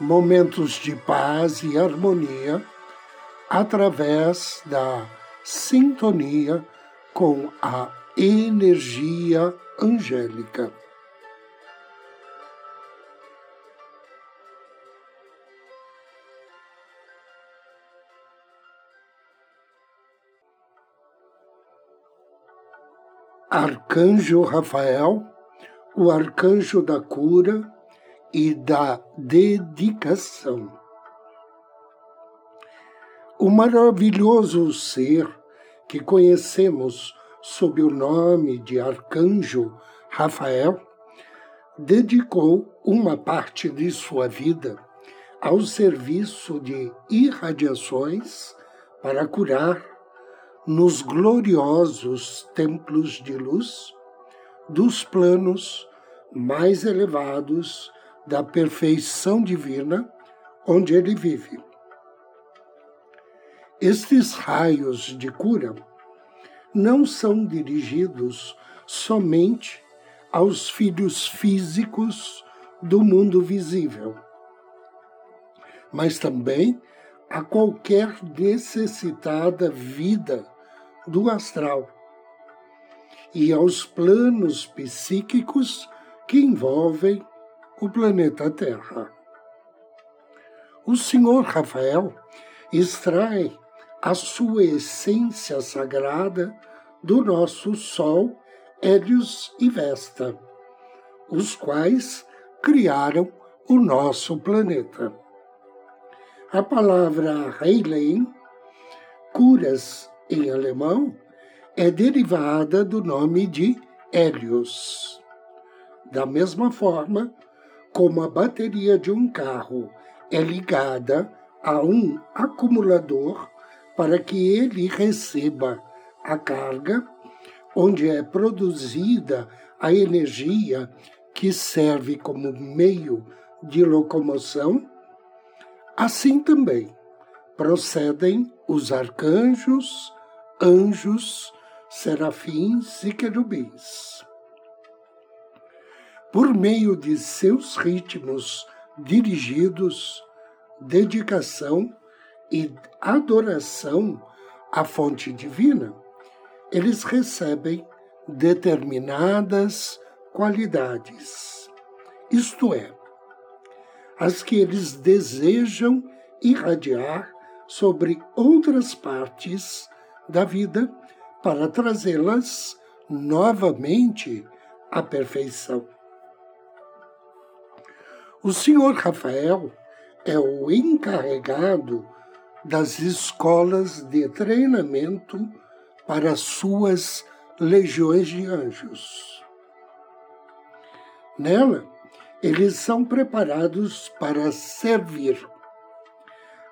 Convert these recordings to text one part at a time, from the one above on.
momentos de paz e harmonia através da sintonia com a energia angélica. Arcanjo Rafael, o arcanjo da cura, e da dedicação. O maravilhoso ser que conhecemos sob o nome de Arcanjo Rafael dedicou uma parte de sua vida ao serviço de irradiações para curar nos gloriosos templos de luz dos planos mais elevados da perfeição divina onde ele vive. Estes raios de cura não são dirigidos somente aos filhos físicos do mundo visível, mas também a qualquer necessitada vida do astral e aos planos psíquicos que envolvem o planeta Terra. O Senhor Rafael extrai a sua essência sagrada do nosso Sol, Hélios e Vesta, os quais criaram o nosso planeta. A palavra Heilen, curas em alemão, é derivada do nome de Hélios. Da mesma forma, como a bateria de um carro é ligada a um acumulador para que ele receba a carga, onde é produzida a energia que serve como meio de locomoção, assim também procedem os arcanjos, anjos, serafins e querubins por meio de seus ritmos dirigidos, dedicação e adoração à fonte divina, eles recebem determinadas qualidades, isto é, as que eles desejam irradiar sobre outras partes da vida para trazê-las novamente à perfeição. O senhor Rafael é o encarregado das escolas de treinamento para suas legiões de anjos. Nela, eles são preparados para servir.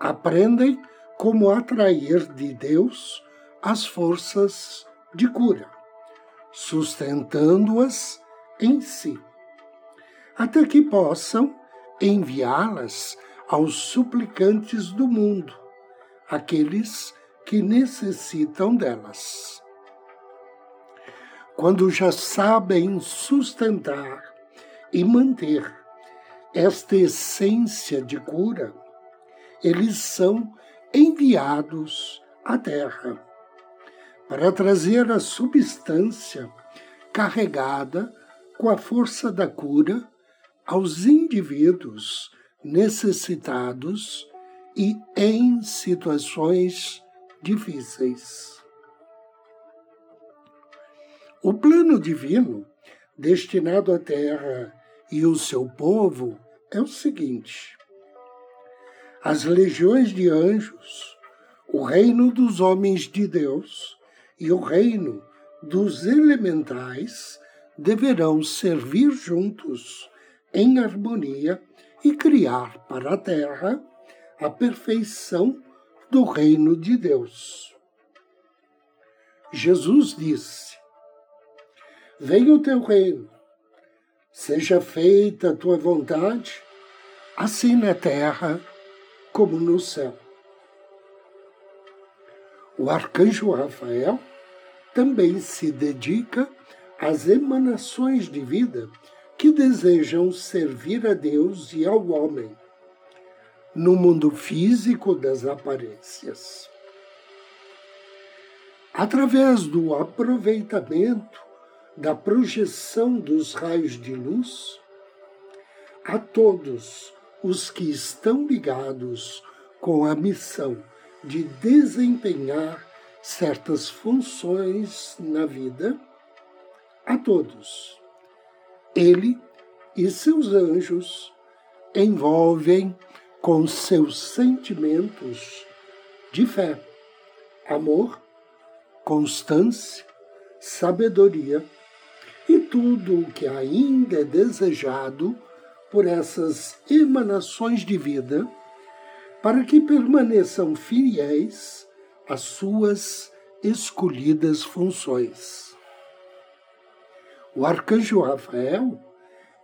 Aprendem como atrair de Deus as forças de cura, sustentando-as em si, até que possam enviá-las aos suplicantes do mundo, aqueles que necessitam delas. Quando já sabem sustentar e manter esta essência de cura, eles são enviados à Terra para trazer a substância carregada com a força da cura aos indivíduos necessitados e em situações difíceis. O plano divino destinado à Terra e o seu povo é o seguinte: as legiões de anjos, o reino dos homens de Deus e o reino dos elementais deverão servir juntos em harmonia e criar para a terra a perfeição do reino de Deus. Jesus disse: Venha o teu reino, seja feita a tua vontade, assim na terra como no céu. O arcanjo Rafael também se dedica às emanações de vida que desejam servir a Deus e ao homem no mundo físico das aparências. Através do aproveitamento da projeção dos raios de luz, a todos os que estão ligados com a missão de desempenhar certas funções na vida, a todos. Ele e seus anjos envolvem com seus sentimentos de fé, amor, constância, sabedoria e tudo o que ainda é desejado por essas emanações de vida, para que permaneçam fiéis às suas escolhidas funções. O arcanjo Rafael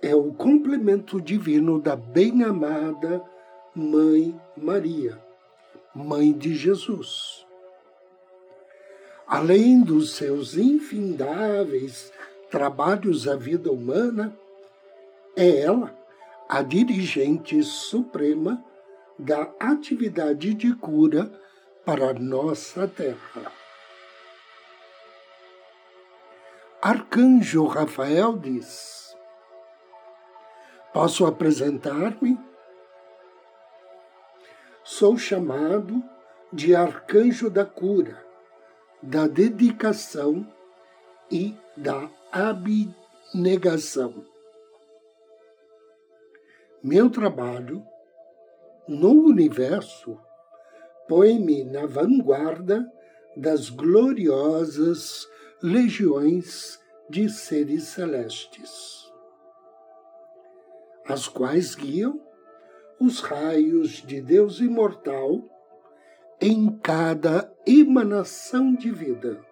é o complemento divino da bem-amada Mãe Maria, Mãe de Jesus. Além dos seus infindáveis trabalhos à vida humana, é ela a dirigente suprema da atividade de cura para a nossa terra. Arcanjo Rafael diz: Posso apresentar-me? Sou chamado de arcanjo da cura, da dedicação e da abnegação. Meu trabalho no universo põe-me na vanguarda das gloriosas legiões de seres celestes, as quais guiam os raios de Deus imortal em cada emanação de vida,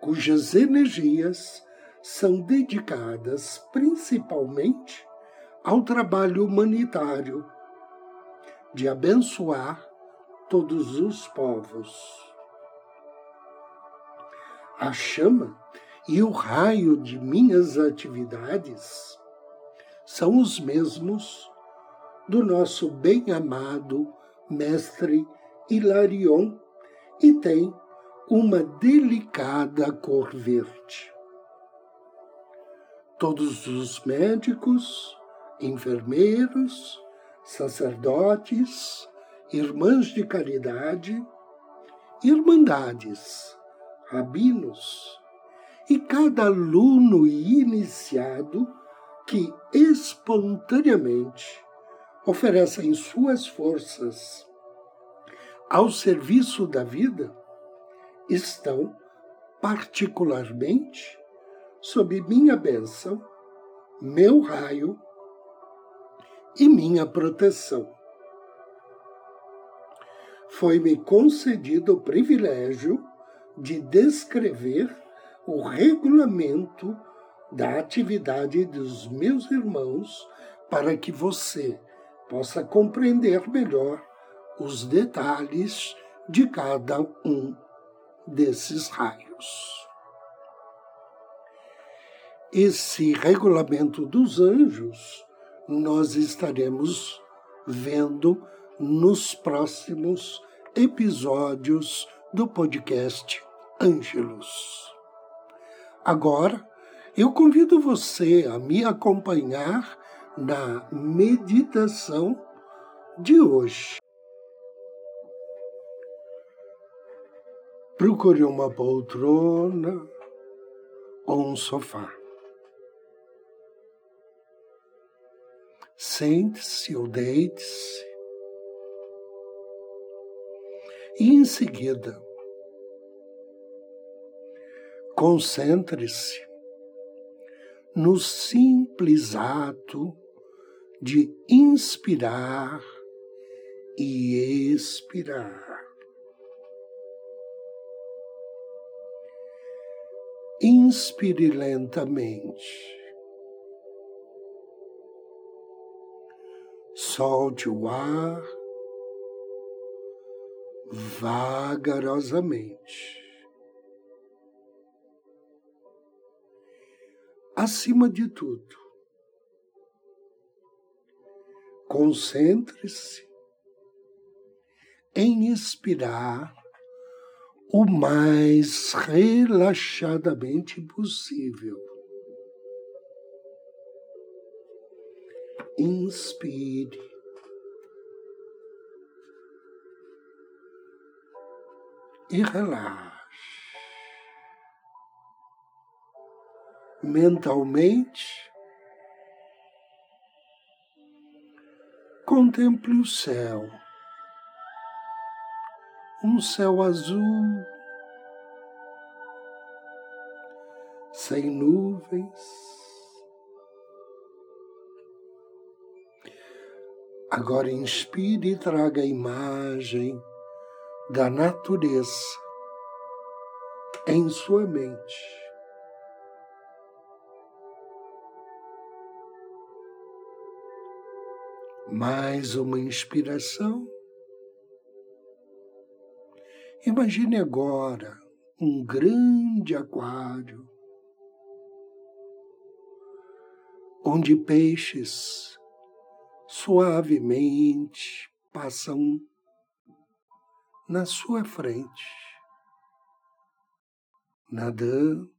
cujas energias são dedicadas principalmente ao trabalho humanitário de abençoar todos os povos. A chama e o raio de minhas atividades são os mesmos do nosso bem-amado mestre Hilarion e tem uma delicada cor verde. Todos os médicos, enfermeiros, sacerdotes, irmãs de caridade, irmandades, rabinos e cada aluno iniciado que espontaneamente oferecem suas forças ao serviço da vida estão particularmente sob minha bênção, meu raio e minha proteção. Foi-me concedido o privilégio de descrever o regulamento da atividade dos meus irmãos para que você possa compreender melhor os detalhes de cada um desses raios. Esse regulamento dos anjos nós estaremos vendo nos próximos episódios do podcast Ângelos. Agora, eu convido você a me acompanhar na meditação de hoje. Procure uma poltrona ou um sofá. Sente-se ou deite-se. E em seguida, concentre-se no simples ato de inspirar e expirar. Inspire lentamente. Solte o ar vagarosamente. Acima de tudo, concentre-se em inspirar o mais relaxadamente possível. Inspire. E relaxe. Mentalmente, contemple o céu um céu azul, sem nuvens. Agora inspire e traga a imagem da natureza em sua mente. Mais uma inspiração. Imagine agora um grande aquário onde peixes suavemente passam na sua frente, nadando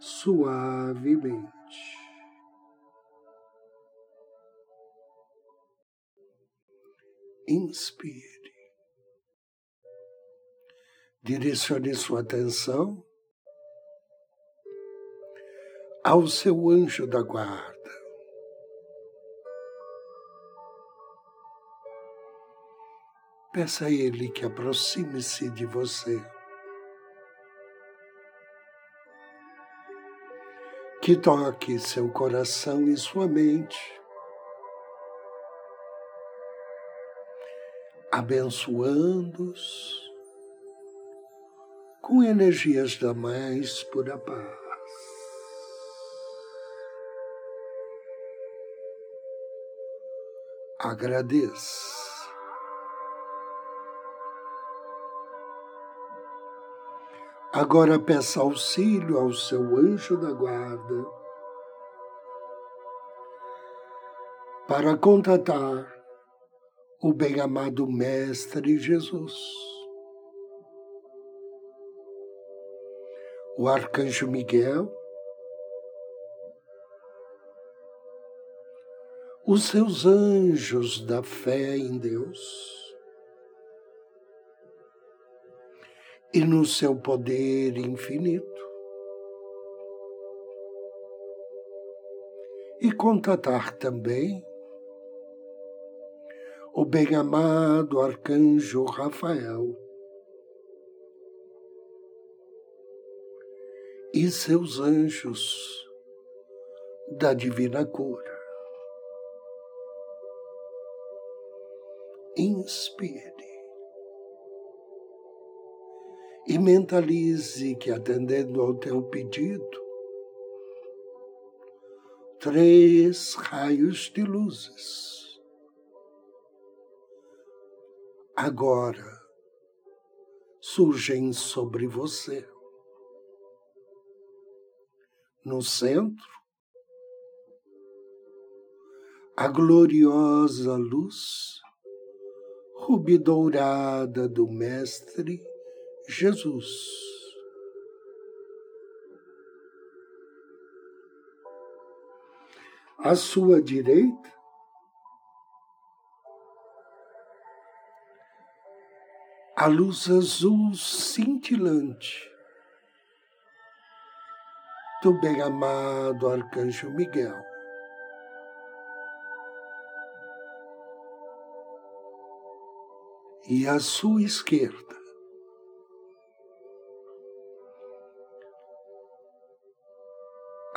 suavemente. inspire. Direcione sua atenção ao seu anjo da guarda. Peça a ele que aproxime-se de você. Que toque seu coração e sua mente abençoando-os com energias da mais pura paz. Agradeça. Agora peça auxílio ao seu anjo da guarda para contatar o bem-amado Mestre Jesus. O arcanjo Miguel, os seus anjos da fé em Deus e no seu poder infinito. E contatar também o bem-amado arcanjo Rafael e seus anjos da divina cura. Inspire e mentalize que, atendendo ao teu pedido, três raios de luzes agora surgem sobre você. No centro, a gloriosa luz rubi-dourada do Mestre Jesus. À sua direita, a luz azul cintilante do bem-amado Arcanjo Miguel. E à sua esquerda,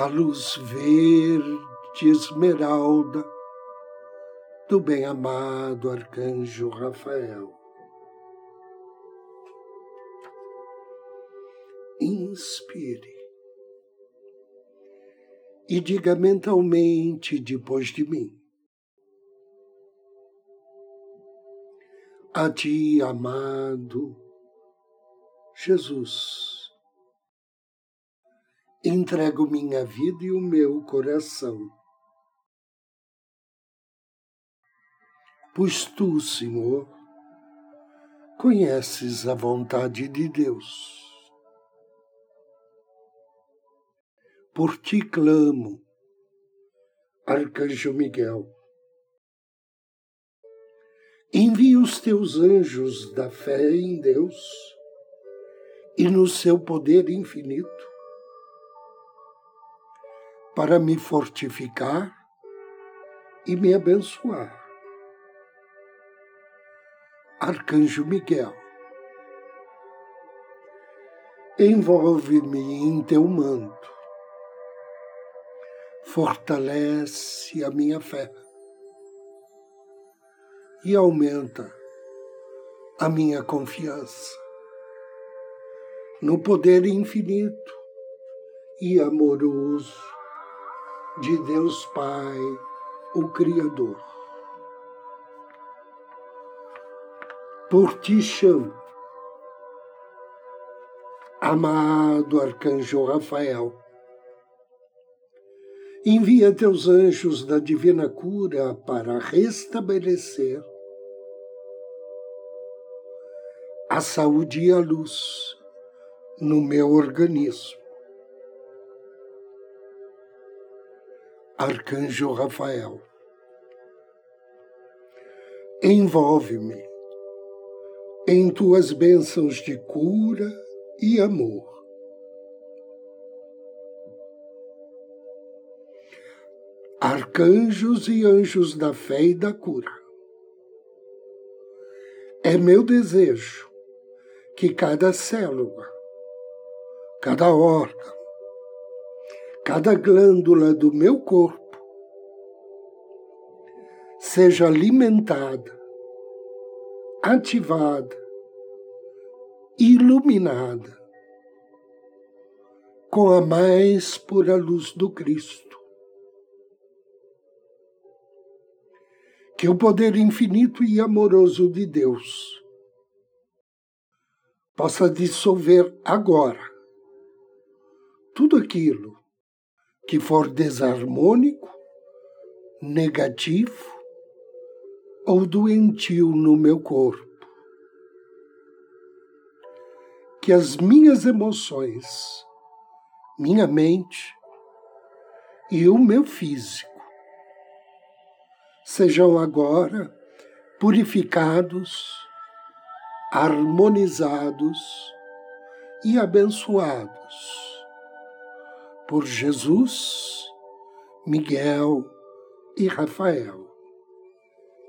a luz verde esmeralda do bem-amado arcanjo Rafael. Inspire e diga mentalmente depois de mim. A ti, amado Jesus, entrego minha vida e o meu coração. Pois tu, Senhor, conheces a vontade de Deus Por ti clamo, Arcanjo Miguel. Envia os teus anjos da fé em Deus e no seu poder infinito para me fortificar e me abençoar. Arcanjo Miguel, envolve-me em teu manto fortalece a minha fé e aumenta a minha confiança no poder infinito e amoroso de Deus Pai, o Criador. Por ti chamo, amado Arcanjo Rafael Envia teus anjos da divina cura para restabelecer a saúde e a luz no meu organismo. Arcanjo Rafael, envolve-me em tuas bênçãos de cura e amor. arcanjos e anjos da fé e da cura. É meu desejo que cada célula, cada órgão, cada glândula do meu corpo seja alimentada, ativada, iluminada com a mais pura luz do Cristo. Que o poder infinito e amoroso de Deus possa dissolver agora tudo aquilo que for desarmônico, negativo ou doentio no meu corpo. Que as minhas emoções, minha mente e o meu físico sejam agora purificados, harmonizados e abençoados por Jesus, Miguel e Rafael.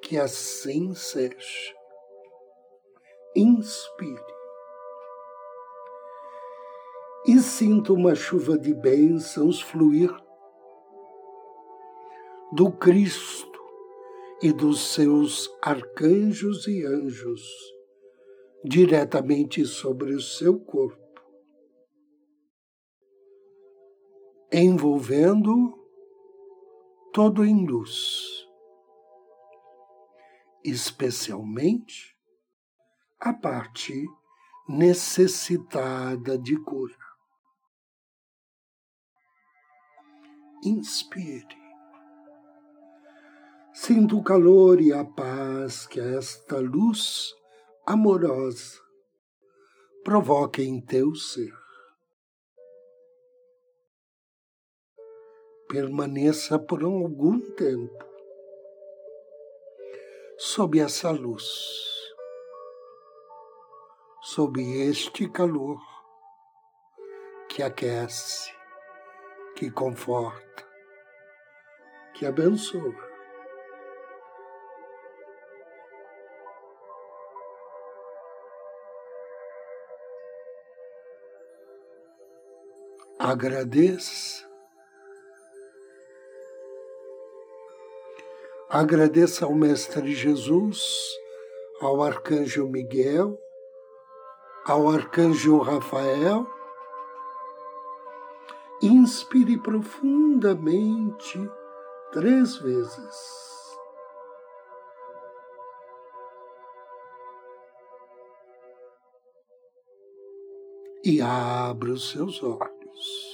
Que assim seja. Inspire. E sinta uma chuva de bênçãos fluir do Cristo e dos seus arcanjos e anjos diretamente sobre o seu corpo, envolvendo todo em luz, especialmente a parte necessitada de cura. Inspire. Sinto o calor e a paz que esta luz amorosa provoca em teu ser. Permaneça por algum tempo sob essa luz, sob este calor que aquece, que conforta, que abençoa. agradeça Agradeça ao Mestre Jesus, ao Arcanjo Miguel, ao Arcanjo Rafael. Inspire profundamente três vezes. E abra os seus olhos.